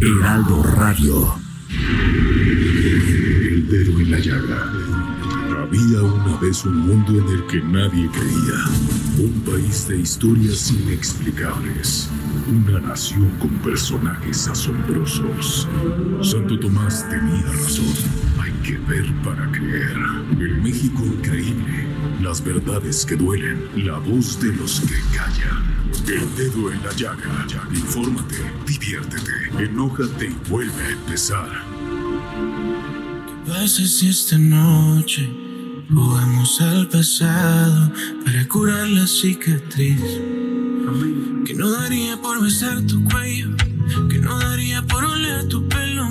Heraldo Radio. El dedo en la llaga. Había una vez un mundo en el que nadie creía. Un país de historias inexplicables. Una nación con personajes asombrosos. Santo Tomás tenía razón. Que ver para creer. El México increíble. Las verdades que duelen. La voz de los que callan. El dedo en la llaga. Infórmate, diviértete, enójate y vuelve a empezar. ¿Qué pasa si esta noche jugamos al pasado para curar la cicatriz? Que no daría por besar tu cuello, que no daría por oler tu pelo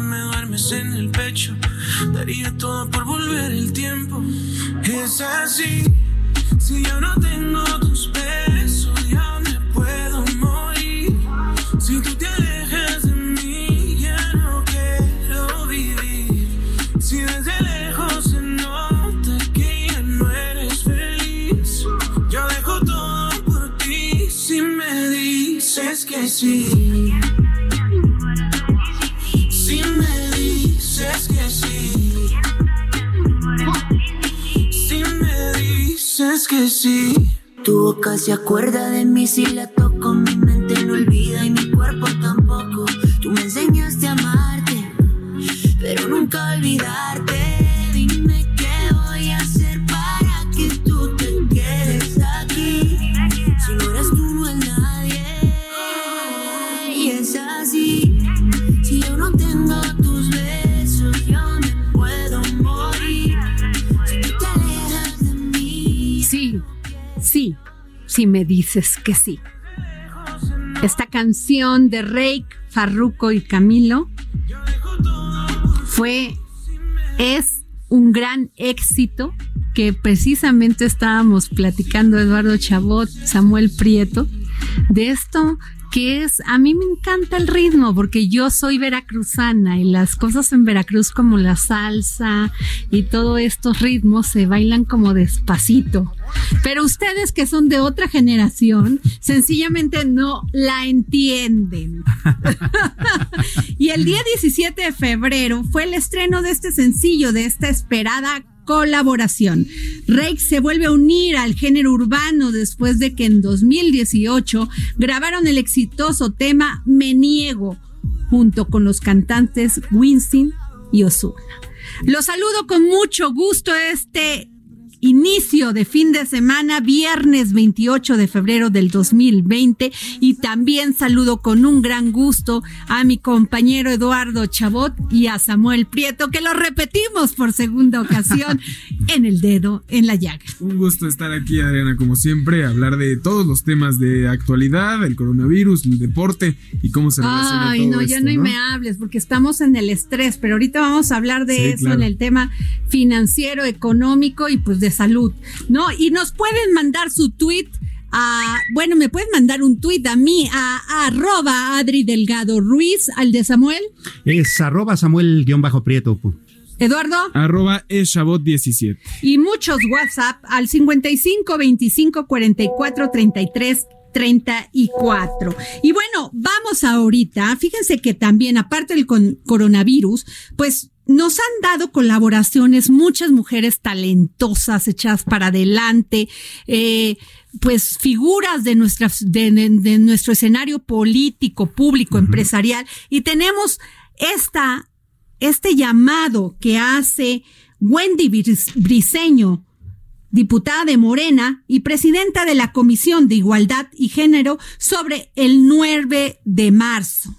me duermes en el pecho. Daría todo por volver el tiempo. Es así, si yo no tengo tus besos, ya me puedo morir. Si tú te alejas de mí, ya no quiero vivir. Si desde lejos se nota que ya no eres feliz, yo dejo todo por ti si me dices que sí. Tu boca se acuerda de mí si la toco, mi me dices que sí. Esta canción de Rake, Farruko y Camilo fue, es un gran éxito que precisamente estábamos platicando Eduardo Chabot, Samuel Prieto, de esto que es, a mí me encanta el ritmo porque yo soy veracruzana y las cosas en Veracruz como la salsa y todos estos ritmos se bailan como despacito. Pero ustedes que son de otra generación, sencillamente no la entienden. y el día 17 de febrero fue el estreno de este sencillo, de esta esperada colaboración. Rake se vuelve a unir al género urbano después de que en 2018 grabaron el exitoso tema Me Niego junto con los cantantes Winston y Ozuna. Los saludo con mucho gusto este inicio de fin de semana, viernes 28 de febrero del 2020. Y también saludo con un gran gusto a mi compañero Eduardo Chabot y a Samuel Prieto, que lo repetimos por segunda ocasión en el dedo en la llaga. Un gusto estar aquí, Adriana, como siempre, hablar de todos los temas de actualidad, el coronavirus, el deporte y cómo se relaciona Ay, todo no, ya no, ¿no? me hables porque estamos en el estrés, pero ahorita vamos a hablar de Sí, eso claro. en el tema financiero, económico y pues de salud, ¿no? Y nos pueden mandar su tweet a, bueno, me pueden mandar un tweet a mí, a, a arroba Adri Delgado Ruiz, al de Samuel. Es arroba Samuel-Prieto. Eduardo. Arroba eshabot17. Y muchos WhatsApp al 55 25 44 33 34. Y bueno, vamos ahorita. Fíjense que también, aparte del con- coronavirus, pues nos han dado colaboraciones muchas mujeres talentosas, echadas para adelante, eh, pues figuras de, nuestra, de, de- de nuestro escenario político, público, empresarial. Y tenemos esta, este llamado que hace Wendy Bris- Briseño, diputada de Morena y presidenta de la Comisión de Igualdad y Género sobre el 9 de marzo.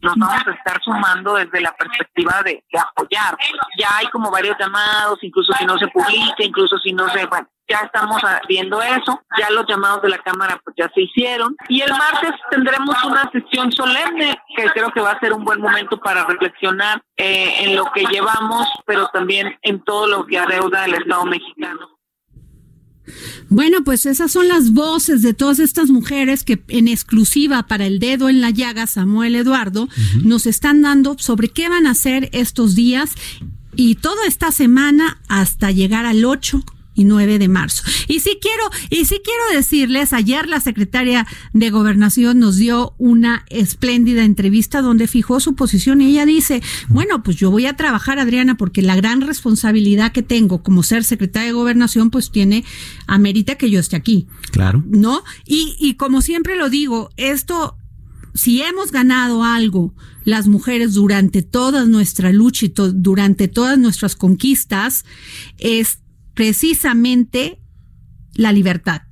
Nos vamos a estar sumando desde la perspectiva de, apoyar. Ya hay como varios llamados, incluso si no se publica, incluso si no se, bueno, ya estamos viendo eso, ya los llamados de la Cámara pues ya se hicieron y el martes tendremos una sesión solemne que creo que va a ser un buen momento para reflexionar eh, en lo que llevamos, pero también en todo lo que adeuda el Estado mexicano. Bueno, pues esas son las voces de todas estas mujeres que en exclusiva para el dedo en la llaga, Samuel Eduardo, nos están dando sobre qué van a hacer estos días y toda esta semana hasta llegar al 8 y 9 de marzo. Y sí quiero, y sí quiero decirles, ayer la secretaria de Gobernación nos dio una espléndida entrevista donde fijó su posición y ella dice, bueno, pues yo voy a trabajar, Adriana, porque la gran responsabilidad que tengo como ser secretaria de Gobernación, pues tiene, amerita que yo esté aquí. Claro. ¿No? Y, y como siempre lo digo, esto, si hemos ganado algo, las mujeres durante toda nuestra lucha y durante todas nuestras conquistas, es precisamente la libertad.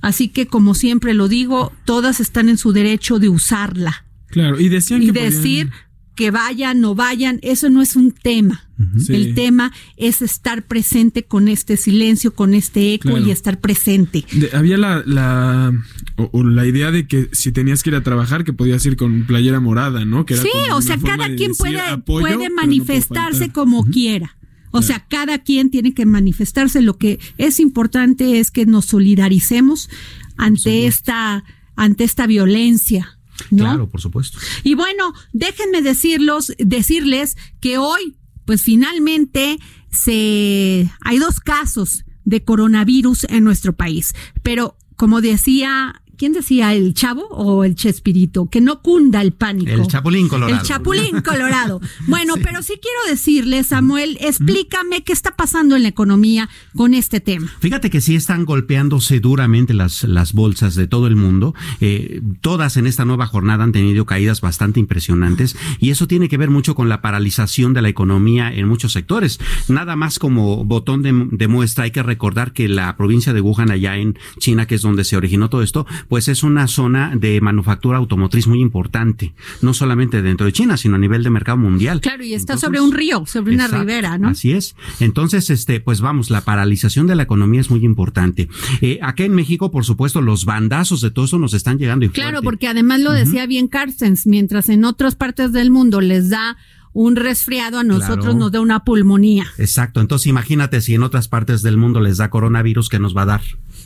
Así que, como siempre lo digo, todas están en su derecho de usarla. Claro, y decían y decir que vayan, no vayan, eso no es un tema. El tema es estar presente con este silencio, con este eco y estar presente. había la, la, o, la idea de que si tenías que ir a trabajar, que podías ir con playera morada, ¿no? Que sí, o sea, cada quien puede, puede manifestarse como quiera. O sea, cada quien tiene que manifestarse. Lo que es importante es que nos solidaricemos ante esta, ante esta violencia. Claro, por supuesto. Y bueno, déjenme decirlos, decirles que hoy, pues finalmente se hay dos casos de coronavirus en nuestro país. Pero como decía ¿quién decía? ¿El chavo o el chespirito? Que no cunda el pánico. El chapulín colorado. El chapulín colorado. Bueno, pero sí quiero decirle, Samuel, explícame qué está pasando en la economía con este tema. Fíjate que sí están golpeándose duramente las, las bolsas de todo el mundo. Eh, todas en esta nueva jornada han tenido caídas bastante impresionantes y eso tiene que ver mucho con la paralización de la economía en muchos sectores. Nada más como botón de, de muestra, hay que recordar que la provincia de Wuhan, allá en China, que es donde se originó todo esto, pues es una zona de manufactura automotriz muy importante, no solamente dentro de China, sino a nivel de mercado mundial. Claro, y está sobre un río, sobre una ribera, ¿no? Así es. Entonces, este, pues vamos, la paralización de la economía es muy importante. Eh, acá en México, por supuesto, los bandazos de todo eso nos están llegando. Y claro, porque además lo decía bien Carstens, mientras en otras partes del mundo les da un resfriado, a nosotros nos da una pulmonía. Exacto. Entonces imagínate si en otras partes del mundo les da coronavirus que nos va a dar.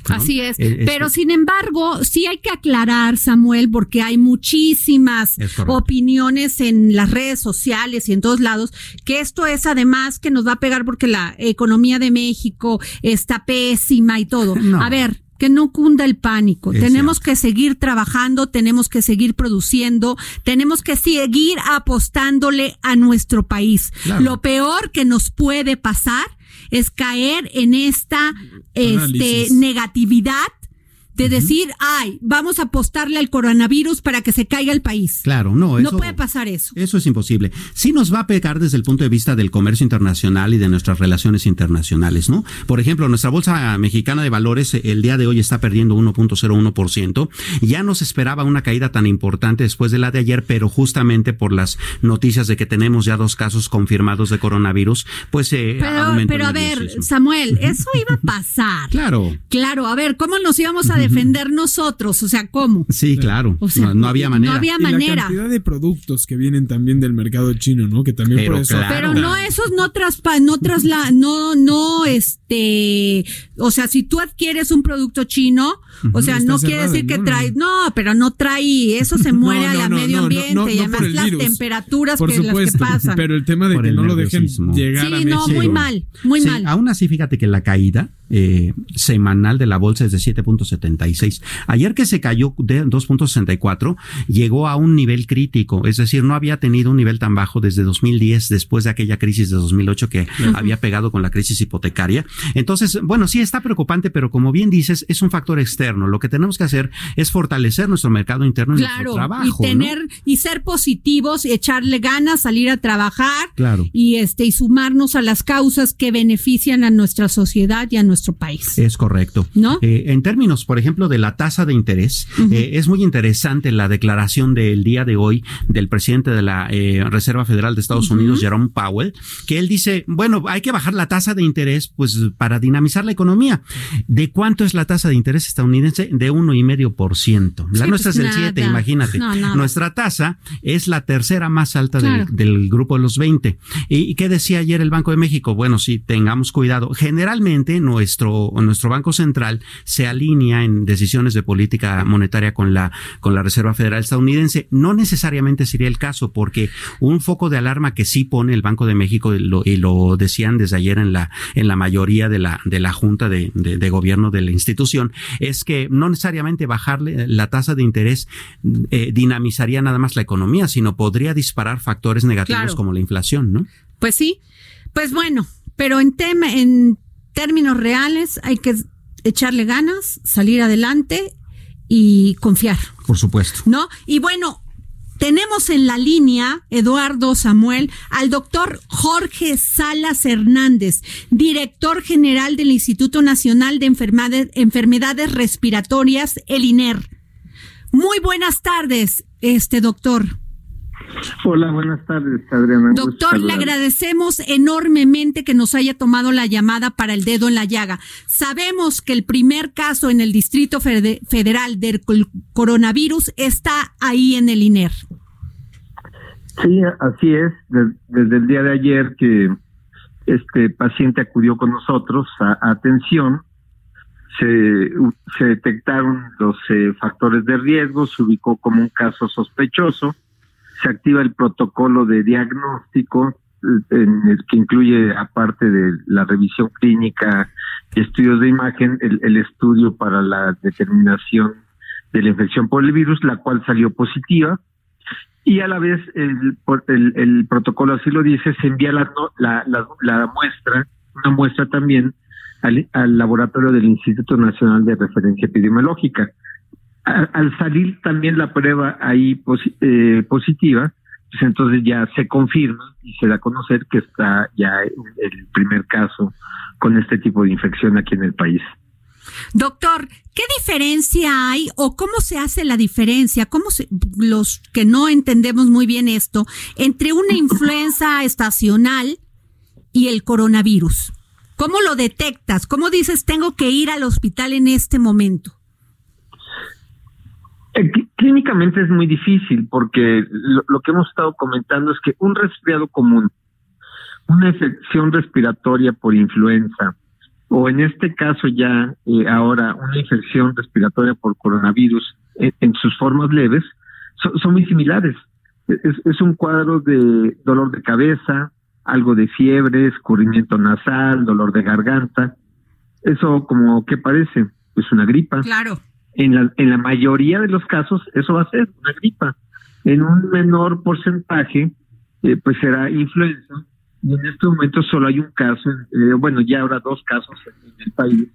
Así es. Pero sin embargo, sí hay que aclarar, Samuel, porque hay muchísimas opiniones en las redes sociales y en todos lados, que esto es además que nos va a pegar porque la economía de México está pésima y todo. A ver, que no cunda el pánico. tenemos que seguir trabajando, tenemos que seguir produciendo, tenemos que seguir apostándole a nuestro país. Lo peor que nos puede pasar es caer en esta este, negatividad de decir, ay, vamos a apostarle al coronavirus para que se caiga el país. Claro, no, eso, no puede pasar eso. Eso es imposible. Sí nos va a pegar desde el punto de vista del comercio internacional y de nuestras relaciones internacionales, ¿no? Por ejemplo, nuestra bolsa mexicana de valores el día de hoy está perdiendo 1.01%. Ya no se esperaba una caída tan importante después de la de ayer, pero justamente por las noticias de que tenemos ya dos casos confirmados de coronavirus, pues eh, pero, pero a ver, Samuel, eso iba a pasar. claro. Claro, a ver, ¿cómo nos íbamos a defender nosotros, o sea, ¿cómo? Sí, claro. no, había manera. No había manera. la cantidad de productos que vienen también del mercado chino, ¿no? Que también pero, por eso. Pero no, esos no traspa, no trasla, no, no, este, o sea, si tú adquieres un producto chino, o sea, no quiere decir que trae, no, pero no trae, eso se muere al medio ambiente y además las temperaturas que las que pasan. Pero el tema de que no lo dejen llegar a México. Sí, no, muy mal, muy mal. Aún así, fíjate que la caída eh, semanal de la bolsa es de 7.76. Ayer que se cayó de 2.64, llegó a un nivel crítico, es decir, no había tenido un nivel tan bajo desde 2010, después de aquella crisis de 2008 que había pegado con la crisis hipotecaria. Entonces, bueno, sí está preocupante, pero como bien dices, es un factor externo. Lo que tenemos que hacer es fortalecer nuestro mercado interno y nuestro trabajo. Y tener, y ser positivos, echarle ganas, salir a trabajar. Claro. Y este, y sumarnos a las causas que benefician a nuestra sociedad y a nuestro país. Es correcto. ¿No? Eh, en términos, por ejemplo, de la tasa de interés, eh, es muy interesante la declaración del día de hoy del presidente de la eh, Reserva Federal de Estados Unidos, Jerome Powell, que él dice, bueno, hay que bajar la tasa de interés, pues, para dinamizar la economía. ¿De cuánto es la tasa de interés estadounidense? De uno y medio por ciento. La Sí, nuestra pues es del nada. 7, imagínate. No. Nuestra tasa es la tercera más alta Claro. del, del grupo de los 20. ¿Y, y qué decía ayer el Banco de México? Bueno, sí, tengamos cuidado. Generalmente nuestro, nuestro Banco Central se alinea en decisiones de política monetaria con la, con la Reserva Federal estadounidense. No necesariamente sería el caso, porque un foco de alarma que sí pone el Banco de México, y lo, y lo decían desde ayer en la, en la mayoría de la, de la Junta de, de- de Gobierno de la institución, es que no necesariamente bajarle la tasa de interés eh, dinamizaría nada más la economía, sino podría disparar factores negativos Claro. como la inflación, ¿no? Pues sí, pues bueno, pero en tema, en términos reales hay que echarle ganas, salir adelante y confiar, Por supuesto. ¿no? Y bueno, tenemos en la línea, Eduardo Samuel, al doctor Jorge Salas Hernández, director general del Instituto Nacional de Enfermedades, Enfermedades Respiratorias, el INER. Muy buenas tardes, este doctor. Hola, buenas tardes, Adriana. Doctor, le agradecemos enormemente que nos haya tomado la llamada para el dedo en la llaga. Sabemos que el primer caso en el Distrito Fede- Federal del coronavirus está ahí en el INER. Sí, así es. Des- Desde el día de ayer que este paciente acudió con nosotros a, a atención, se, se detectaron los eh, factores de riesgo, se ubicó como un caso sospechoso, se activa el protocolo de diagnóstico eh, en el que incluye, aparte de la revisión clínica y estudios de imagen, el, el estudio para la determinación de la infección por el virus, la cual salió positiva y a la vez el, el, el protocolo así lo dice, se envía la, la, la, muestra, una muestra también al laboratorio del Instituto Nacional de Referencia Epidemiológica. Al, al salir también la prueba ahí posi- eh, positiva, pues entonces ya se confirma y se da a conocer que está ya el primer caso con este tipo de infección aquí en el país. Doctor, ¿qué diferencia hay o cómo se hace la diferencia? ¿Cómo se, los que no entendemos muy bien esto, entre una influenza estacional y el coronavirus? ¿Cómo lo detectas? ¿Cómo dices tengo que ir al hospital en este momento? Eh, clí- Clínicamente es muy difícil porque lo, lo que hemos estado comentando es que un resfriado común, una infección respiratoria por influenza, o en este caso ya eh, ahora una infección respiratoria por coronavirus en, sus formas leves, so- son muy similares. Es, es un cuadro de dolor de cabeza, algo de fiebre, escurrimiento nasal, dolor de garganta. Eso como que parece, pues una gripa Claro. En la, en la mayoría de los casos eso va a ser una gripa. En un menor porcentaje, eh, pues será influenza. Y en este momento solo hay un caso, eh, bueno, ya habrá dos casos en, en el país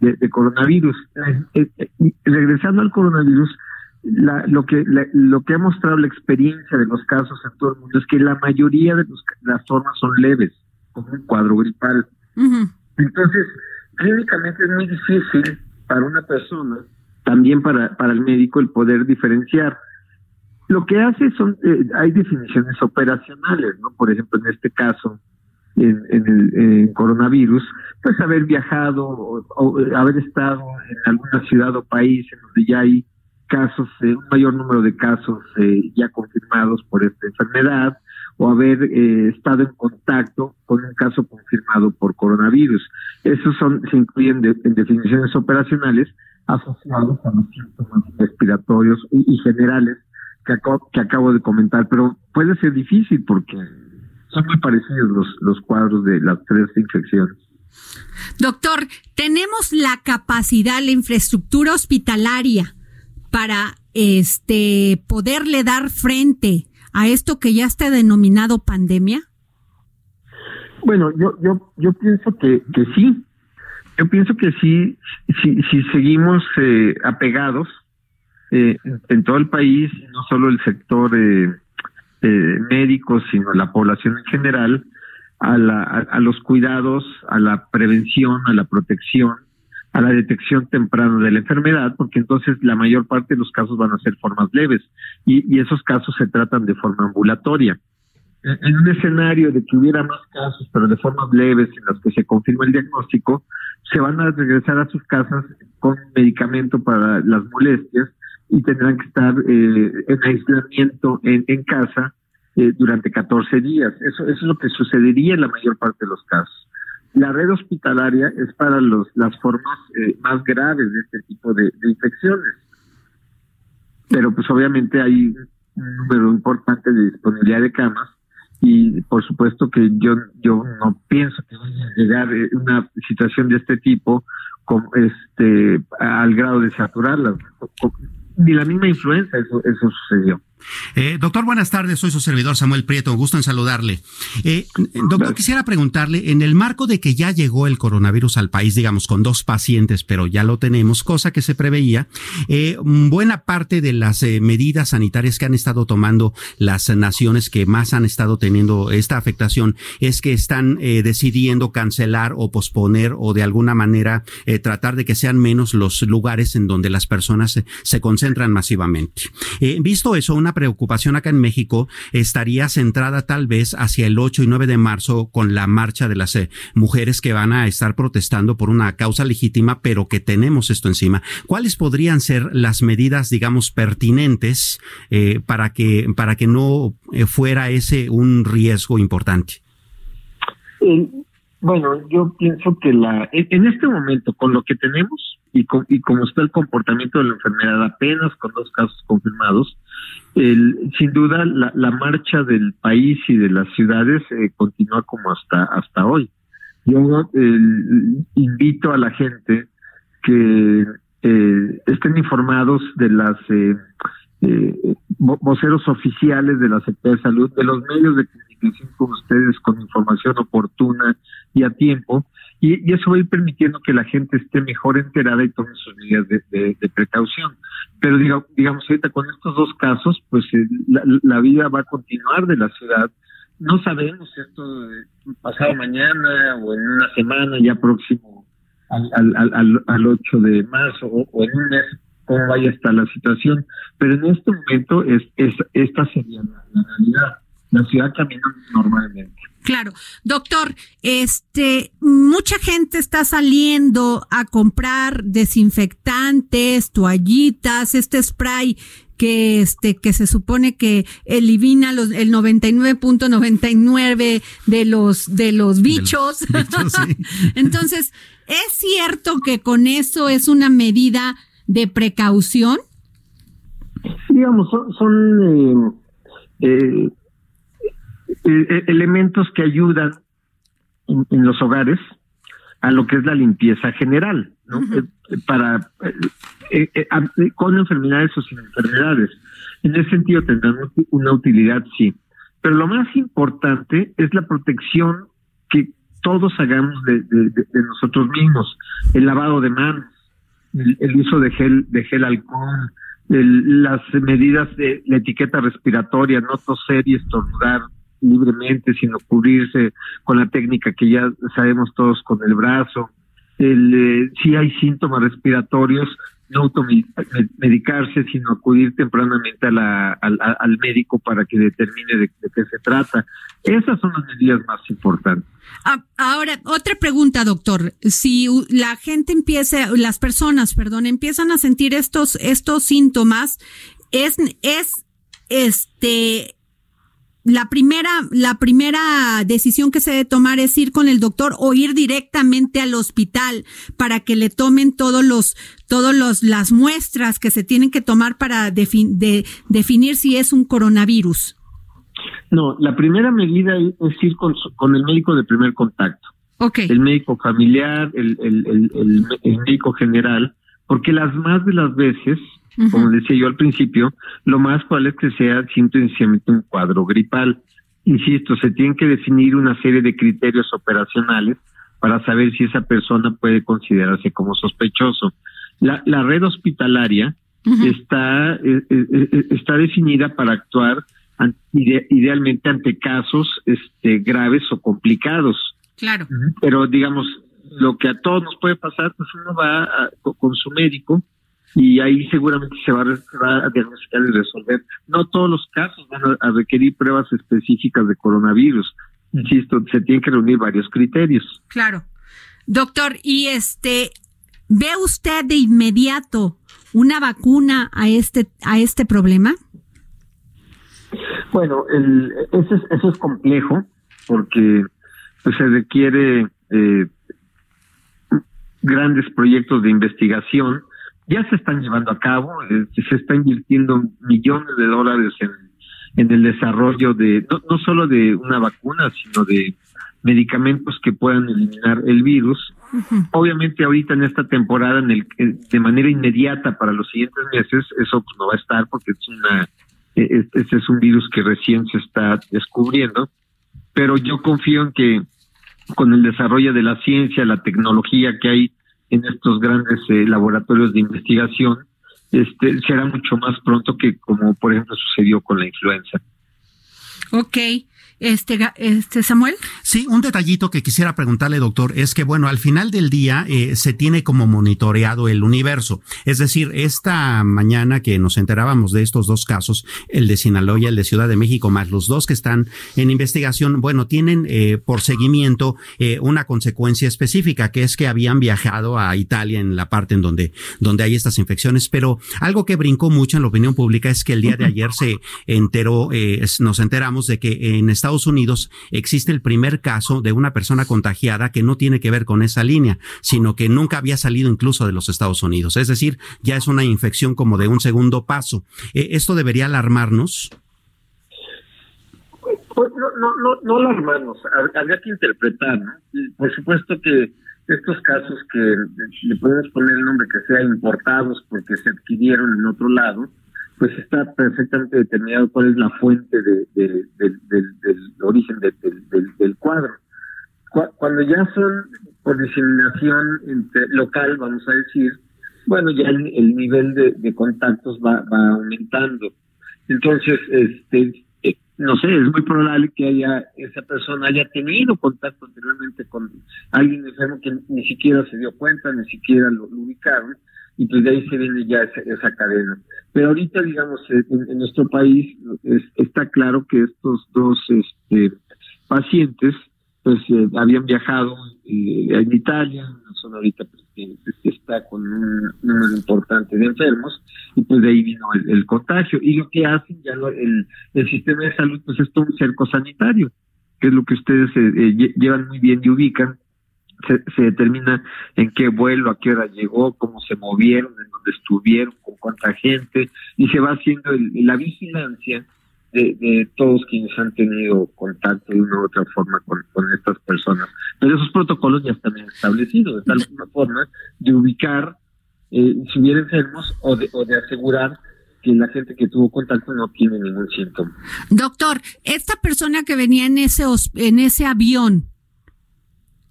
de, de coronavirus. Eh, eh, regresando al coronavirus, la- lo que la- lo que ha mostrado la experiencia de los casos en todo el mundo es que la mayoría de los, las formas son leves, como un cuadro gripal. Entonces, clínicamente es muy difícil para una persona, también para, para el médico, el poder diferenciar. Lo que hace son, eh, hay definiciones operacionales, ¿no? Por ejemplo, en este caso, en, el coronavirus, pues haber viajado o, haber estado en alguna ciudad o país en donde ya hay casos, eh, un mayor número de casos eh, ya confirmados por esta enfermedad, o haber eh, estado en contacto con un caso confirmado por coronavirus. Esos son, se incluyen de- en definiciones operacionales asociados a los síntomas respiratorios y, y generales que, acabo, que acabo de comentar, pero puede ser difícil porque son muy parecidos los, los cuadros de las tres infecciones. Doctor, tenemos la capacidad, la infraestructura hospitalaria para este poderle dar frente a esto que ya está denominado pandemia. Bueno, yo, yo, yo pienso que, que sí. Yo pienso que sí, si, si seguimos eh, apegados eh, en, todo el país, no solo el sector eh, eh, médico, sino la población en general, a, la, a, los cuidados, a la prevención, a la protección, a la detección temprana de la enfermedad, porque entonces la mayor parte de los casos van a ser formas leves y esos casos se tratan de forma ambulatoria. En un escenario de que hubiera más casos, pero de formas leves en las que se confirma el diagnóstico, se van a regresar a sus casas con medicamento para las molestias y tendrán que estar eh, en aislamiento en, casa eh, durante 14 días. Eso, eso es lo que sucedería en la mayor parte de los casos. La red hospitalaria es para los, las formas eh, más graves de este tipo de, infecciones. Pero pues obviamente hay un número importante de disponibilidad de camas y por supuesto que yo yo no pienso que vaya a llegar eh, una situación de este tipo con este al grado de saturarlas ni la misma influenza eso eso sucedió eh, doctor, buenas tardes. Soy su servidor Samuel Prieto. Gusto en saludarle. Eh, doctor, quisiera preguntarle, en el marco de que ya llegó el coronavirus al país, digamos, con dos pacientes, pero ya lo tenemos, cosa que se preveía, eh, buena parte de las medidas sanitarias que han estado tomando las naciones que más han estado teniendo esta afectación es que están decidiendo cancelar o posponer o de alguna manera tratar de que sean menos los lugares en donde las personas se, concentran masivamente. visto eso, una preocupación acá en México estaría centrada tal vez hacia el 8 y 9 de marzo con la marcha de las eh, mujeres que van a estar protestando por una causa legítima, pero que tenemos esto encima. ¿Cuáles podrían ser las medidas, digamos, pertinentes eh, para que para que no eh, fuera ese un riesgo importante? bueno, yo pienso que la en este momento con lo que tenemos y, y como está el comportamiento de la enfermedad apenas con dos casos confirmados, el, sin duda la, la, marcha del país y de las ciudades eh, continúa como hasta hasta hoy. Yo invito a la gente que eh, estén informados de las eh, eh, voceros oficiales de la Secretaría de Salud, de los medios de comunicación con ustedes con información oportuna y a tiempo, y, eso va a ir permitiendo que la gente esté mejor enterada y tome sus medidas de, precaución. Pero digamos, ahorita con estos dos casos, pues eh, la, vida va a continuar de la ciudad. No sabemos esto pasado mañana o en una semana ya próximo al, al, al, 8 de marzo o, en un mes cómo vaya a estar la situación. Pero en este momento es, es esta sería la realidad. La ciudad camina normalmente. Claro, doctor, este, mucha gente está saliendo a comprar desinfectantes, toallitas, este spray que este que se supone que elimina los el 99.99 de los de los bichos. Entonces, ¿es cierto que con eso es una medida de precaución? Digamos, son, son eh, eh eh, eh, elementos que ayudan en, los hogares a lo que es la limpieza general, ¿no? Eh, para con enfermedades o sin enfermedades. En ese sentido tendrán una utilidad, sí. Pero lo más importante es la protección que todos hagamos de, nosotros mismos, el lavado de manos, el, uso de gel, de gel alcohol, las medidas de la etiqueta respiratoria, no toser y estornudar libremente, sino cubrirse con la técnica que ya sabemos todos con el brazo. El, eh, si hay síntomas respiratorios, no automedicarse, sino acudir tempranamente a la, al, médico para que determine de, qué se trata. Esas son las medidas más importantes. Ah, ahora, otra pregunta, doctor. Si la gente empieza, las personas, perdón, empiezan a sentir estos, estos síntomas, es, es, este, la primera, la primera decisión que se debe tomar es ir con el doctor o ir directamente al hospital para que le tomen todos los, todos los, las muestras que se tienen que tomar para de, definir si es un coronavirus. No, la primera medida es ir con, con el médico de primer contacto. Okay. El médico familiar, el, el, el, el médico general, porque las más de las veces como decía yo al principio, lo más probable es que sea simplemente un cuadro gripal. Insisto, se tienen que definir una serie de criterios operacionales para saber si esa persona puede considerarse como sospechoso. La, la red hospitalaria está, eh, eh, eh, está definida para actuar idealmente ante casos este, graves o complicados. Claro. Pero digamos, lo que a todos nos puede pasar, pues uno va con su médico y ahí seguramente se va, a, diagnosticar y resolver. No todos los casos van a, requerir pruebas específicas de coronavirus. Insisto, se tienen que reunir varios criterios. Claro. Doctor, y este, ¿ve usted de inmediato una vacuna a este, a este problema? Bueno, el, eso, es, eso es complejo porque pues, se requiere eh, grandes proyectos de investigación. Ya se están llevando a cabo, eh, se está invirtiendo millones de dólares en, en el desarrollo de, no, no solo de una vacuna, sino de medicamentos que puedan eliminar el virus. Obviamente ahorita en esta temporada, en el, de manera inmediata para los siguientes meses, eso pues, no va a estar porque es una este es un virus que recién se está descubriendo, pero yo confío en que con el desarrollo de la ciencia, la tecnología que hay en estos grandes eh, laboratorios de investigación, este será mucho más pronto que como por ejemplo sucedió con la influenza. Ok. Este, este Samuel. Sí, un detallito que quisiera preguntarle, doctor, es que bueno, al final del día eh, se tiene como monitoreado el universo. Es decir, esta mañana que nos enterábamos de estos dos casos, el de Sinaloa y el de Ciudad de México, más los dos que están en investigación, bueno, tienen eh, por seguimiento eh, una consecuencia específica, que es que habían viajado a Italia en la parte en donde, donde hay estas infecciones. Pero algo que brincó mucho en la opinión pública es que el día de ayer se enteró, nos enteramos de que en esta Estados Unidos existe el primer caso de una persona contagiada que no tiene que ver con esa línea, sino que nunca había salido incluso de los Estados Unidos. Es decir, ya es una infección como de un segundo paso. Eh, ¿Esto debería alarmarnos? Pues no, no, no, no alarmarnos, habría que interpretar, Por supuesto que estos casos que le podemos poner el nombre que sea importados porque se adquirieron en otro lado, pues está perfectamente determinado cuál es la fuente de, del origen del, cuadro. Cuando ya son por diseminación local, vamos a decir, bueno, ya el, nivel de, contactos va, aumentando. Entonces, este, eh, no sé, es muy probable que haya esa persona haya tenido contacto anteriormente con alguien enfermo que ni siquiera se dio cuenta, ni siquiera lo ubicaron y pues de ahí se viene ya esa, cadena. Pero ahorita, digamos, en, nuestro país está claro que estos dos este, pacientes pues eh, habían viajado eh, en Italia, zona ahorita pues, que, está con un número importante de enfermos, y pues de ahí vino el, contagio. Y lo que hacen ya el, el sistema de salud pues es todo un cerco sanitario, que es lo que ustedes eh, llevan muy bien y ubican, se, determina en qué vuelo, a qué hora llegó, cómo se movieron, en dónde estuvieron, con cuánta gente, y se va haciendo la vigilancia de, todos quienes han tenido contacto de una u otra forma con, estas personas. Pero esos protocolos ya están establecidos, de tal forma de ubicar eh, si hubiera enfermos o de, o de asegurar que la gente que tuvo contacto no tiene ningún síntoma. Doctor, esta persona que venía en ese en ese avión,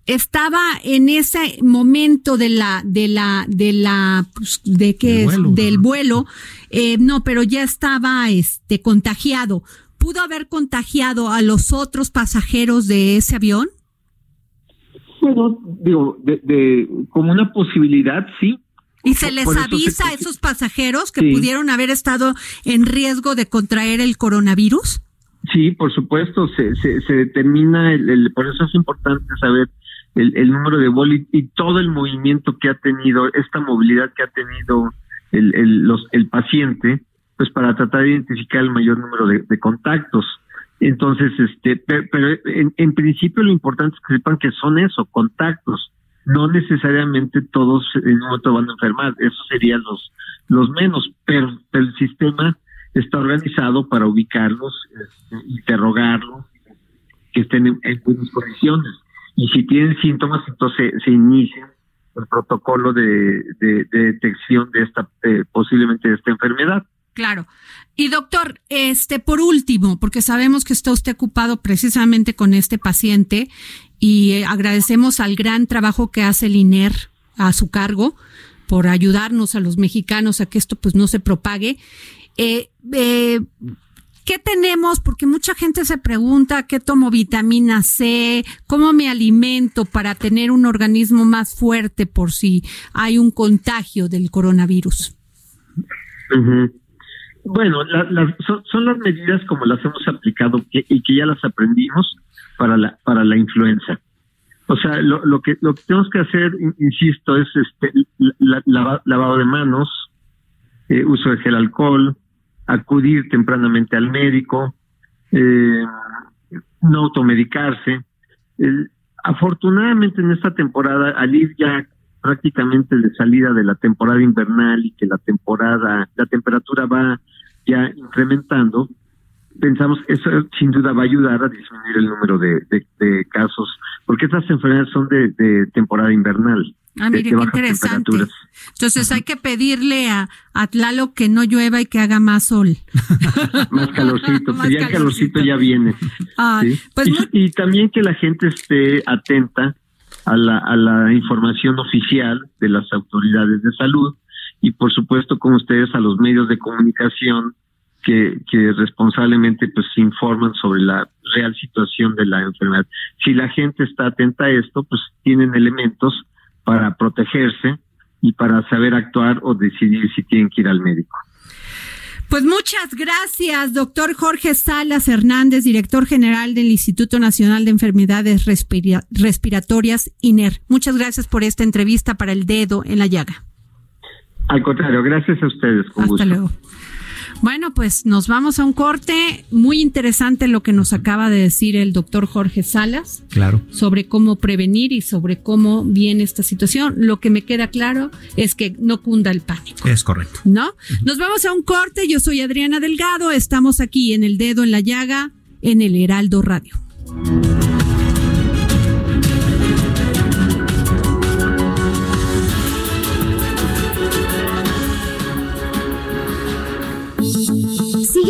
estaba en ese momento de la de la de la pues, de que es del vuelo. Eh, no pero ya estaba este contagiado. Pudo haber contagiado a los otros pasajeros de ese avión bueno digo de, como una posibilidad sí. Y se les avisa a esos pasajeros que pudieron haber estado en riesgo de contraer el coronavirus sí por supuesto se se, se determina el, por eso es importante saber el, número de bolis y todo el movimiento que ha tenido, esta movilidad que ha tenido el, el, los, el paciente, pues para tratar de identificar el mayor número de, contactos. Entonces, este, pero, en, en, principio lo importante es que sepan que son eso, contactos. No necesariamente todos en un momento van a enfermar, eso serían los, los menos, pero el sistema está organizado para ubicarlos, este, interrogarlos, que estén en buenas condiciones y si tienen síntomas, entonces se inicia el protocolo de, detección de esta, posiblemente de esta enfermedad. Claro. Y doctor, este, por último, porque sabemos que está usted ocupado precisamente con este paciente y eh, agradecemos al gran trabajo que hace el INER a su cargo por ayudarnos a los mexicanos a que esto pues no se propague. Eh, eh, ¿qué tenemos? Porque mucha gente se pregunta qué tomo vitamina C, cómo me alimento para tener un organismo más fuerte por si hay un contagio del coronavirus. Bueno, son, las medidas como las hemos aplicado y que ya las aprendimos para la para la influenza. O sea, lo, que lo que tenemos que hacer, insisto, es este lavado de manos, eh, uso de gel alcohol, acudir tempranamente al médico, eh, no automedicarse. afortunadamente en esta temporada, al ir ya prácticamente de salida de la temporada invernal y que la temporada, la temperatura va ya incrementando, pensamos que eso sin duda va a ayudar a disminuir el número de, casos, porque estas enfermedades son de temporada invernal. Ah, mire, qué interesante. Entonces hay que pedirle a, a Tlalo que no llueva y que haga más sol. más calorcito, más ya el calorcito ya viene. Ah, pues y, también que la gente esté atenta a la, a la información oficial de las autoridades de salud y por supuesto con ustedes a los medios de comunicación que, que responsablemente pues informan sobre la real situación de la enfermedad. Si la gente está atenta a esto, pues tienen elementos para protegerse y para saber actuar o decidir si tienen que ir al médico. Pues muchas gracias, doctor Jorge Salas Hernández, director general del Instituto Nacional de Enfermedades Respiratorias, INER. Muchas gracias por esta entrevista para el dedo en la llaga. Al contrario, gracias a ustedes. Con Hasta luego. Bueno, pues nos vamos a un corte. Muy interesante lo que nos acaba de decir el doctor Jorge Salas. Claro. Sobre cómo prevenir y sobre cómo viene esta situación. Lo que me queda claro es que no cunda el pánico. Es correcto. ¿No? Nos vamos a un corte. Yo soy Adriana Delgado. Estamos aquí en el dedo en la llaga en el Heraldo Radio.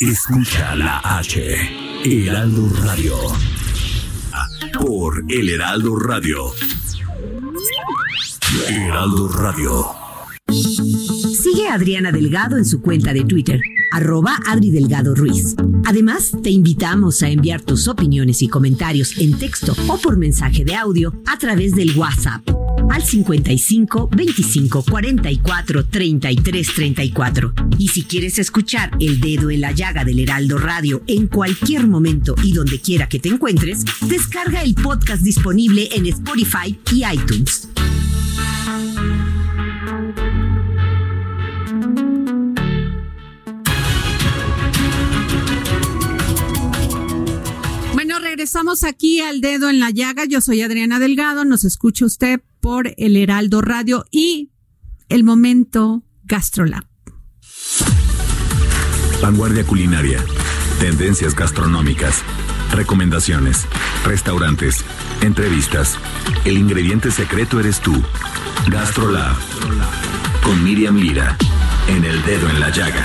Escucha la H, Heraldo Radio. Por El Heraldo Radio. Heraldo Radio. Sigue a Adriana Delgado en su cuenta de Twitter, arroba Adri Delgado Ruiz. Además, te invitamos a enviar tus opiniones y comentarios en texto o por mensaje de audio a través del WhatsApp al 55 25 44 33 34. Y si quieres escuchar El Dedo en la Llaga del Heraldo Radio en cualquier momento y donde quiera que te encuentres, descarga el podcast disponible en Spotify y iTunes. Bueno, regresamos aquí al dedo en la llaga. Yo soy Adriana Delgado. Nos escucha usted por el Heraldo Radio y el momento GastroLab. Vanguardia culinaria, tendencias gastronómicas, recomendaciones, restaurantes, entrevistas. El ingrediente secreto eres tú. GastroLab. Con Miriam Lira. En el dedo en la llaga.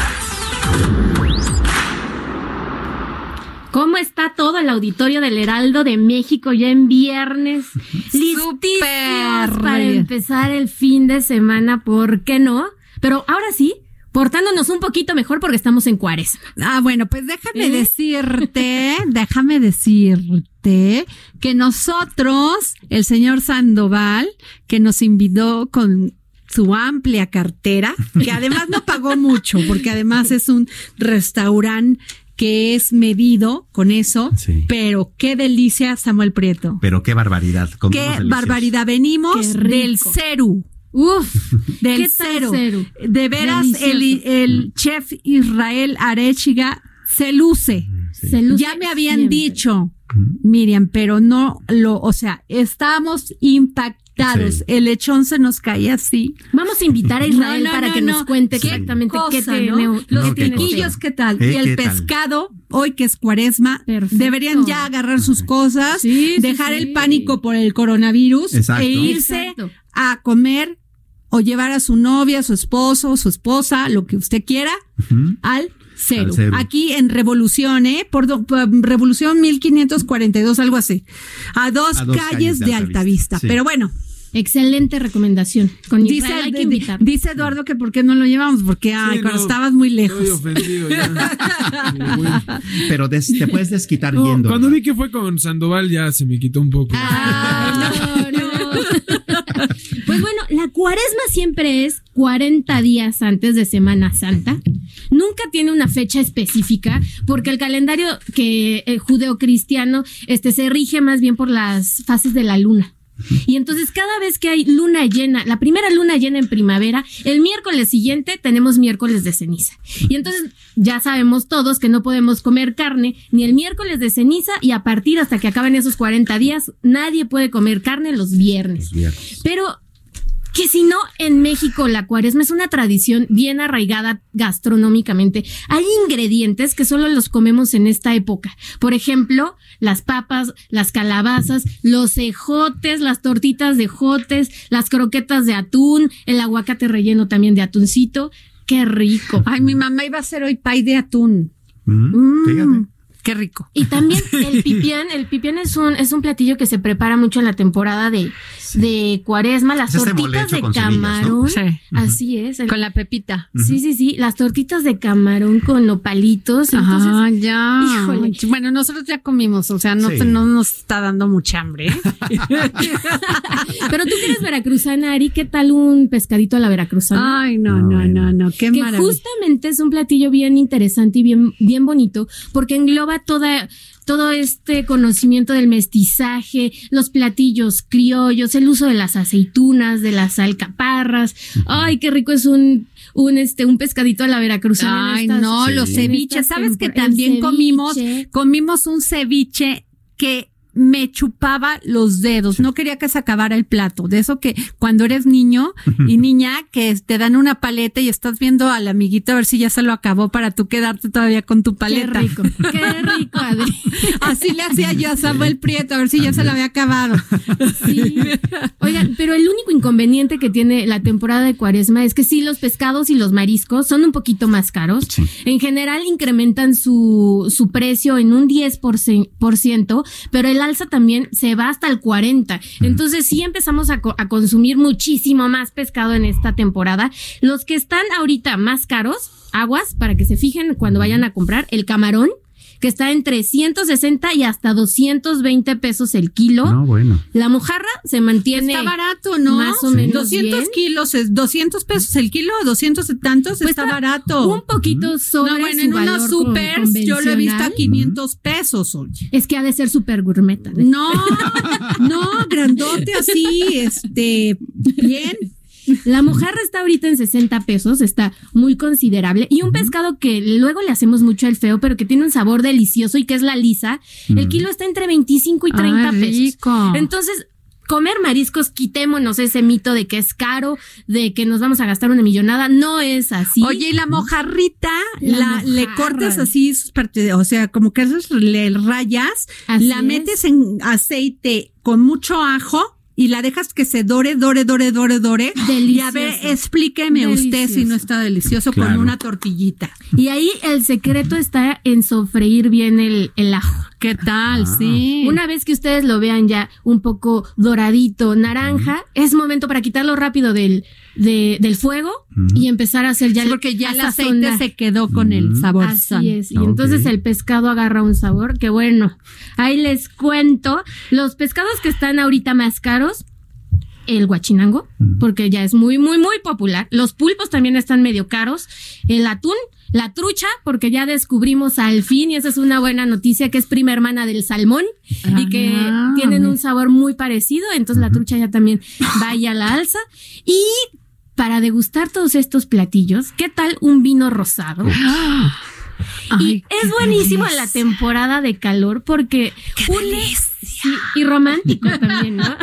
¿Cómo está todo el auditorio del Heraldo de México ya en viernes? Listísimos para empezar el fin de semana, ¿por qué no? Pero ahora sí, portándonos un poquito mejor porque estamos en cuaresma. Ah, bueno, pues déjame ¿Eh? decirte, déjame decirte que nosotros, el señor Sandoval, que nos invitó con su amplia cartera, que además no pagó mucho, porque además es un restaurante que es medido con eso, pero qué delicia Samuel Prieto. Pero qué barbaridad. Qué barbaridad. Venimos del Ceru. Uf, del cero. De veras, el, chef Israel Arechiga se luce. ya me habían dicho, Miriam, pero no lo, o sea, estamos impactados invitados. El lechón se nos cae así. Vamos a invitar a Israel para que nos cuente exactamente qué, tiene. Los piquillos, ¿qué tal? Eh, y el pescado, hoy que es cuaresma, deberían ya agarrar sus cosas, dejar el pánico por el coronavirus e irse a comer o llevar a su novia, su esposo, su esposa, lo que usted quiera, al cero. Aquí en Revolución, ¿eh? Por, Revolución 1542, algo así. A dos, calles, de, Altavista. Pero bueno. Excelente recomendación. Con dice, hay que invitar. dice Eduardo que por qué no lo llevamos, porque ay, cuando estabas muy lejos. Ofendido ya. Pero te puedes desquitar yendo. Cuando vi que fue con Sandoval ya se me quitó un poco. no, no. Pues bueno, la cuaresma siempre es 40 días antes de Semana Santa. Nunca tiene una fecha específica porque el calendario que el judeo-cristiano este, se rige más bien por las fases de la luna. Y entonces cada vez que hay luna llena, la primera luna llena en primavera, el miércoles siguiente tenemos miércoles de ceniza. Y entonces ya sabemos todos que no podemos comer carne ni el miércoles de ceniza y a partir hasta que acaben esos 40 días, nadie puede comer carne los viernes. Pero que si no, en México la cuaresma es una tradición bien arraigada gastronómicamente. Hay ingredientes que solo los comemos en esta época. Por ejemplo, las papas, las calabazas, los ejotes, las tortitas de ejotes, las croquetas de atún, el aguacate relleno también de atuncito. Qué rico. Ay, mi mamá iba a hacer hoy pay de atún. Mm, fíjate. Qué rico. Y también el pipián, el pipián es un, es un platillo que se prepara mucho en la temporada de, de cuaresma, las este tortitas de camarón. Así es. con la pepita. Sí, sí, sí. Las tortitas de camarón con nopalitos. ah, ya. Híjole. Bueno, nosotros ya comimos, o sea, no, no nos está dando mucha hambre. Pero tú que eres veracruzana, Ari, ¿qué tal un pescadito a la veracruzana? Ay, no, no, no, no, qué Que justamente es un platillo bien interesante y bien, bien bonito, porque engloba toda, todo este conocimiento del mestizaje, los platillos criollos, el uso de las aceitunas, de las alcaparras. Ay, qué rico es un un este un pescadito a la veracruzana. Ay, no, los ceviches, sabes que también comimos comimos un ceviche que me chupaba los dedos, no quería que se acabara el plato. De eso que cuando eres niño y niña, que te dan una paleta y estás viendo al amiguito a ver si ya se lo acabó para tú quedarte todavía con tu paleta. Qué rico, qué rico, Adri. Así le hacía yo a Samuel Prieto, a ver si ya se lo había acabado. Sí. Oigan, pero el único inconveniente que tiene la temporada de cuaresma es que sí, los pescados y los mariscos son un poquito más caros. En general incrementan su, su precio en un 10%, pero el alza también se va hasta el 40. Entonces sí empezamos a, a, consumir muchísimo más pescado en esta temporada. Los que están ahorita más caros, aguas, para que se fijen cuando vayan a comprar, el camarón que está entre 160 y hasta 220 pesos el kilo. No, bueno. La mojarra se mantiene. Está barato, ¿no? Más o menos. 200 kilos, es 200 pesos el kilo, 200 tantos, pues está, barato. Un poquito sobre. No, bueno, en unos super yo lo he visto a 500 pesos, oye. Es que ha de ser super gourmet. No, no, grandote así, este, bien. La mojarra está ahorita en 60 pesos, está muy considerable. Y un pescado que luego le hacemos mucho al feo, pero que tiene un sabor delicioso y que es la lisa, el kilo está entre 25 y 30 pesos. Entonces, comer mariscos, quitémonos ese mito de que es caro, de que nos vamos a gastar una millonada. No es así. Oye, y la mojarrita, la, le cortas así o sea, como que le rayas, la metes en aceite con mucho ajo y la dejas que se dore, dore, dore, dore, dore. Delicioso. Y a ver, explíqueme usted si no está delicioso con una tortillita. Y ahí el secreto está en sofreír bien el, el ajo. ¿Qué tal? Ah. Sí. Una vez que ustedes lo vean ya un poco doradito, naranja, es momento para quitarlo rápido del, del fuego y empezar a hacer ya porque ya el aceite se quedó con el sabor. Así es. Y entonces el pescado agarra un sabor que bueno. Ahí les cuento. Los pescados que están ahorita más caros, el guachinango, porque ya es muy, muy, muy popular. Los pulpos también están medio caros. El atún la trucha, porque ya descubrimos al fin, y esa es una buena noticia, que es prima hermana del salmón y que ah, tienen un sabor muy parecido, entonces la trucha ya también vaya a la alza. Y para degustar todos estos platillos, ¿qué tal un vino rosado? y es buenísimo en la temporada de calor porque y romántico también, ¿no?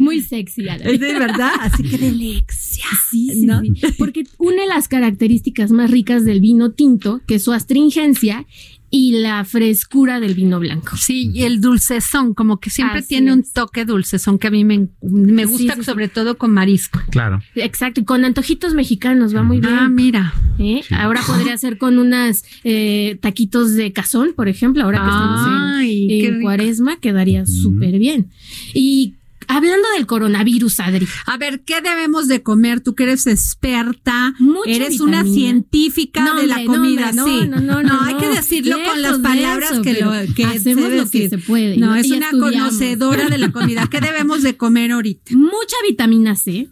Muy sexy. Es de verdad, así que de Alexia. Sí, sí, sí. Porque une las características más ricas del vino tinto, que es su astringencia y la frescura del vino blanco. Sí, y el dulcezón, como que siempre tiene un toque dulcezón que a mí me, me gusta, sobre todo con marisco. Claro. Exacto, y con antojitos mexicanos va muy bien. Ah, mira. ¿Eh? Ahora podría ser con unas eh, taquitos de cazón, por ejemplo, ahora que estamos en, en cuaresma, quedaría súper bien. Y Hablando del coronavirus, Adri. A ver, ¿qué debemos de comer? Tú que eres experta, eres una científica de la comida, no, sí. No, no, no, hay que decirlo con las palabras que lo que hacemos lo que se puede. No, es una conocedora de la comida. ¿Qué debemos de comer ahorita? Mucha vitamina C,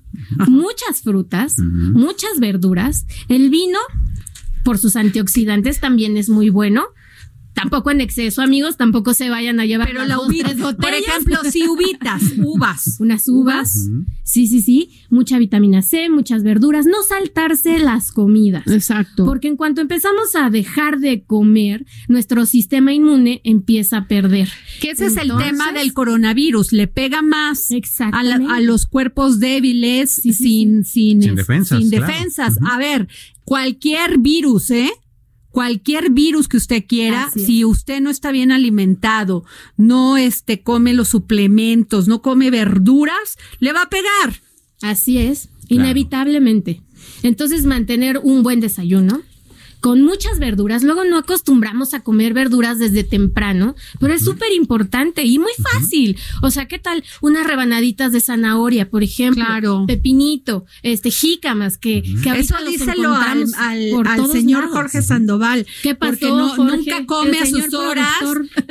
muchas frutas, muchas verduras. El vino, por sus antioxidantes, también es muy bueno Tampoco en exceso, amigos, tampoco se vayan a llevar Pero la uvita, por ejemplo, si uvitas, uvas, unas uvas, sí, sí, sí, mucha vitamina C, muchas verduras, no saltarse las comidas. Exacto. Porque en cuanto empezamos a dejar de comer, nuestro sistema inmune empieza a perder. Que ese es el tema del coronavirus, le pega más a, los cuerpos débiles sin, sin, sin, defensas. Sin defensas. A ver, cualquier virus, ¿eh? Cualquier virus que usted quiera, si usted no está bien alimentado, no este come los suplementos, no come verduras, le va a pegar. Así es, inevitablemente. Entonces mantener un buen desayuno, con muchas verduras. Luego no acostumbramos a comer verduras desde temprano, pero es súper importante y muy fácil. O sea, ¿qué tal unas rebanaditas de zanahoria, por ejemplo? Claro. Pepinito, este, jícamas, que, que Eso díselo al, al, señor Jorge Sandoval. ¿Qué pasó, Porque no, nunca come a sus horas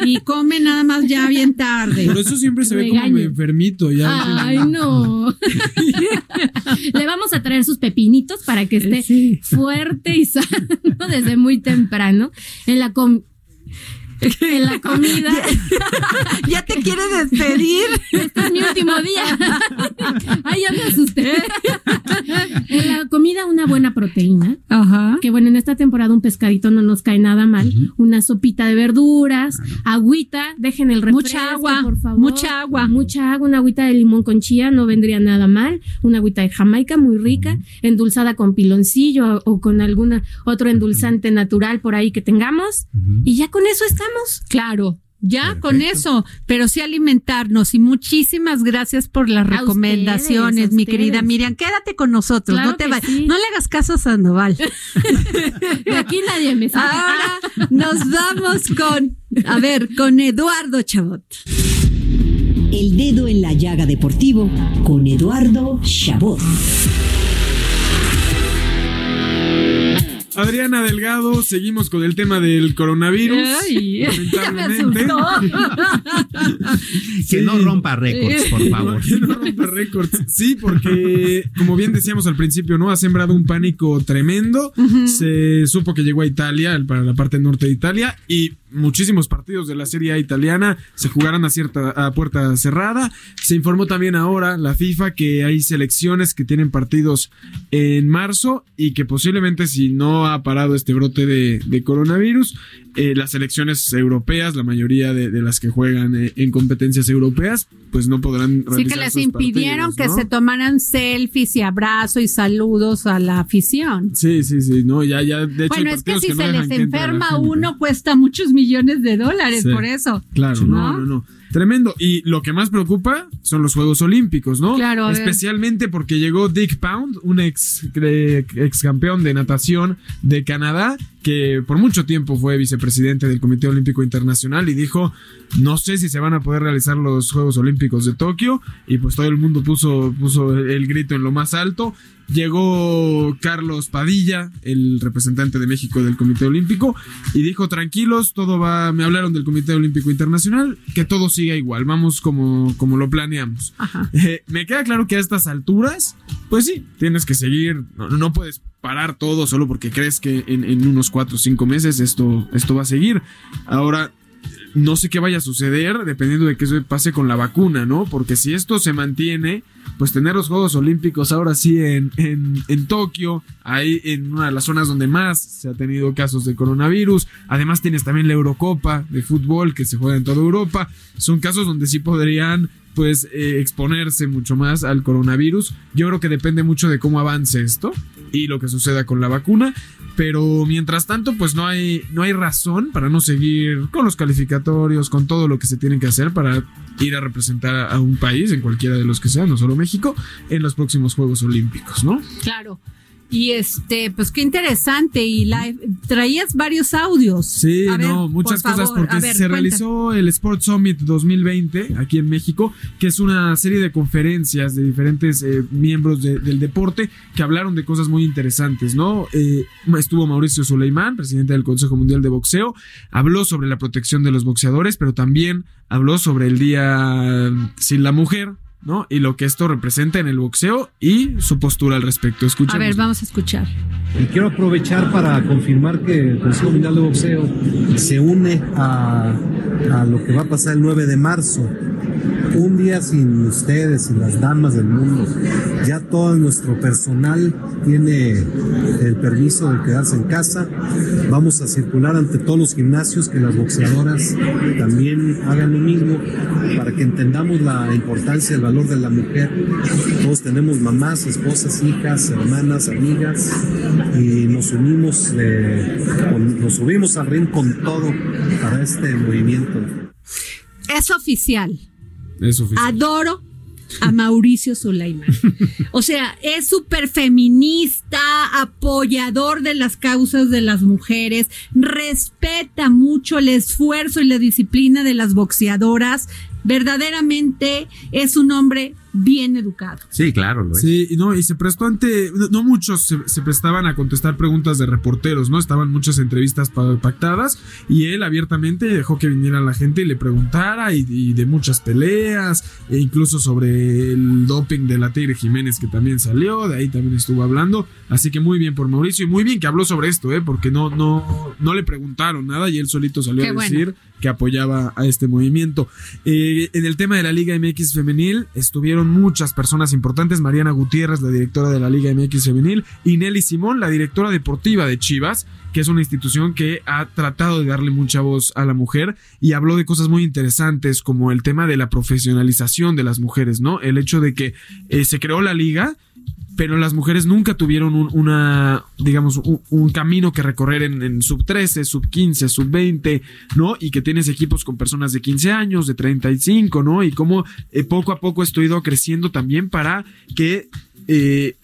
y come nada más ya bien tarde. Por eso siempre se ve como enfermito. Ya Ay, no. Le vamos a traer sus pepinitos para que esté fuerte y sano desde muy temprano. En la en la comida. ¿Ya te quiere despedir? Este es mi último día. Ay, ya me asusté. En la comida una buena proteína. Ajá. Que bueno, en esta temporada un pescadito no nos cae nada mal. Una sopita de verduras, agüita, dejen el refresco, Mucha agua, por favor. Mucha agua. Mucha agua, una agüita de limón con chía no vendría nada mal. Una agüita de Jamaica muy rica, endulzada con piloncillo o, con alguna otro endulzante natural por ahí que tengamos. Y ya con eso estamos. Claro. Ya con eso, pero sí alimentarnos y muchísimas gracias por las recomendaciones, mi querida Miriam. Quédate con nosotros, no te vayas, no le hagas caso a Sandoval. aquí nadie me sabe. Ahora nos vamos con, a ver, con Eduardo Chabot. El dedo en la llaga deportivo con Eduardo Chabot. Adriana Delgado, seguimos con el tema del coronavirus. Ay, lamentablemente. que no rompa récords, por favor. que no rompa récords. Sí, porque, como bien decíamos al principio, ¿no? Ha sembrado un pánico tremendo. Se supo que llegó a Italia, para la parte norte de Italia, y muchísimos partidos de la Serie A italiana se jugarán a cierta a puerta cerrada. Se informó también ahora la FIFA que hay selecciones que tienen partidos en marzo y que posiblemente si no ha parado este brote de, coronavirus, eh, las selecciones europeas, la mayoría de, las que juegan eh, en competencias europeas, pues no podrán Sí, que les impidieron que se tomaran selfies y abrazos y saludos a la afición. Sí, sí, sí, no, ya, ya, de hecho. Bueno, es que si se les enferma uno, cuesta muchos millones de dólares por eso. Claro, no, no. no. Tremendo. Y lo que más preocupa son los Juegos Olímpicos, ¿no? Claro. Especialmente porque llegó Dick Pound, un ex, ex campeón de natación de Canadá, que por mucho tiempo fue vicepresidente del Comité Olímpico Internacional y dijo, no sé si se van a poder realizar los Juegos Olímpicos de Tokio. Y pues todo el mundo puso, puso el grito en lo más alto. Llegó Carlos Padilla, el representante de México del Comité Olímpico, y dijo, tranquilos, todo va, me hablaron del Comité Olímpico Internacional, que todo siga igual, vamos como, como lo planeamos. Eh, me queda claro que a estas alturas, pues sí, tienes que seguir, no, puedes parar todo solo porque crees que en, unos cuatro o cinco meses esto, esto va a seguir. Ahora, no sé qué vaya a suceder dependiendo de qué pase con la vacuna, ¿no? Porque si esto se mantiene, pues tener los Juegos Olímpicos ahora sí en, en, en, Tokio, ahí en una de las zonas donde más se ha tenido casos de coronavirus. Además tienes también la Eurocopa de fútbol que se juega en toda Europa. Son casos donde sí podrían pues eh, exponerse mucho más al coronavirus. Yo creo que depende mucho de cómo avance esto y lo que suceda con la vacuna. Pero mientras tanto, pues no hay, no hay razón para no seguir con los calificatorios, con todo lo que se tiene que hacer para ir a representar a un país, en cualquiera de los que sean, no solo México, en los próximos Juegos Olímpicos, ¿no? Claro. Y este, pues qué interesante. Y traías varios audios. Sí, no, muchas cosas porque se realizó el Sport Summit 2020 aquí en México, que es una serie de conferencias de diferentes eh, miembros del deporte que hablaron de cosas muy interesantes, ¿no? Eh, estuvo Mauricio Suleimán, presidente del Consejo Mundial de Boxeo, habló sobre la protección de los boxeadores, pero también habló sobre el Día sin la Mujer, ¿no? Y lo que esto representa en el boxeo y su postura al respecto. A ver, vamos a escuchar. Y quiero aprovechar para confirmar que el Consejo Mundial de Boxeo se une a, a lo que va a pasar el 9 de marzo un día sin ustedes, sin las damas del mundo. Ya todo nuestro personal tiene el permiso de quedarse en casa. Vamos a circular ante todos los gimnasios que las boxeadoras también hagan lo mismo para que entendamos la importancia, el valor de la mujer. Todos tenemos mamás, esposas, hijas, hermanas, amigas y nos unimos, nos subimos al ring con todo para este movimiento. Es oficial. Adoro a Mauricio Sulaimán. O sea, es súper feminista, apoyador de las causas de las mujeres, respeta mucho el esfuerzo y la disciplina de las boxeadoras. Verdaderamente es un hombre bien educado. Sí, claro, lo es. Sí, no, y se prestó ante, no, muchos se, prestaban a contestar preguntas de reporteros, ¿no? Estaban muchas entrevistas pactadas y él abiertamente dejó que viniera la gente y le preguntara y, de muchas peleas, e incluso sobre el doping de la Tigre Jiménez que también salió, de ahí también estuvo hablando, así que muy bien por Mauricio y muy bien que habló sobre esto, ¿eh? Porque no, no, no le preguntaron nada y él solito salió a decir que apoyaba a este movimiento. Eh, en el tema de la Liga MX femenil estuvieron muchas personas importantes, Mariana Gutiérrez, la directora de la Liga MX Femenil, y Nelly Simón, la directora deportiva de Chivas, que es una institución que ha tratado de darle mucha voz a la mujer y habló de cosas muy interesantes como el tema de la profesionalización de las mujeres, ¿no? El hecho de que eh, se creó la liga pero las mujeres nunca tuvieron un, una, digamos, un, camino que recorrer en, sub 13, sub 15, sub 20, ¿no? Y que tienes equipos con personas de 15 años, de 35, ¿no? Y cómo eh, poco a poco esto ha ido creciendo también para que eh,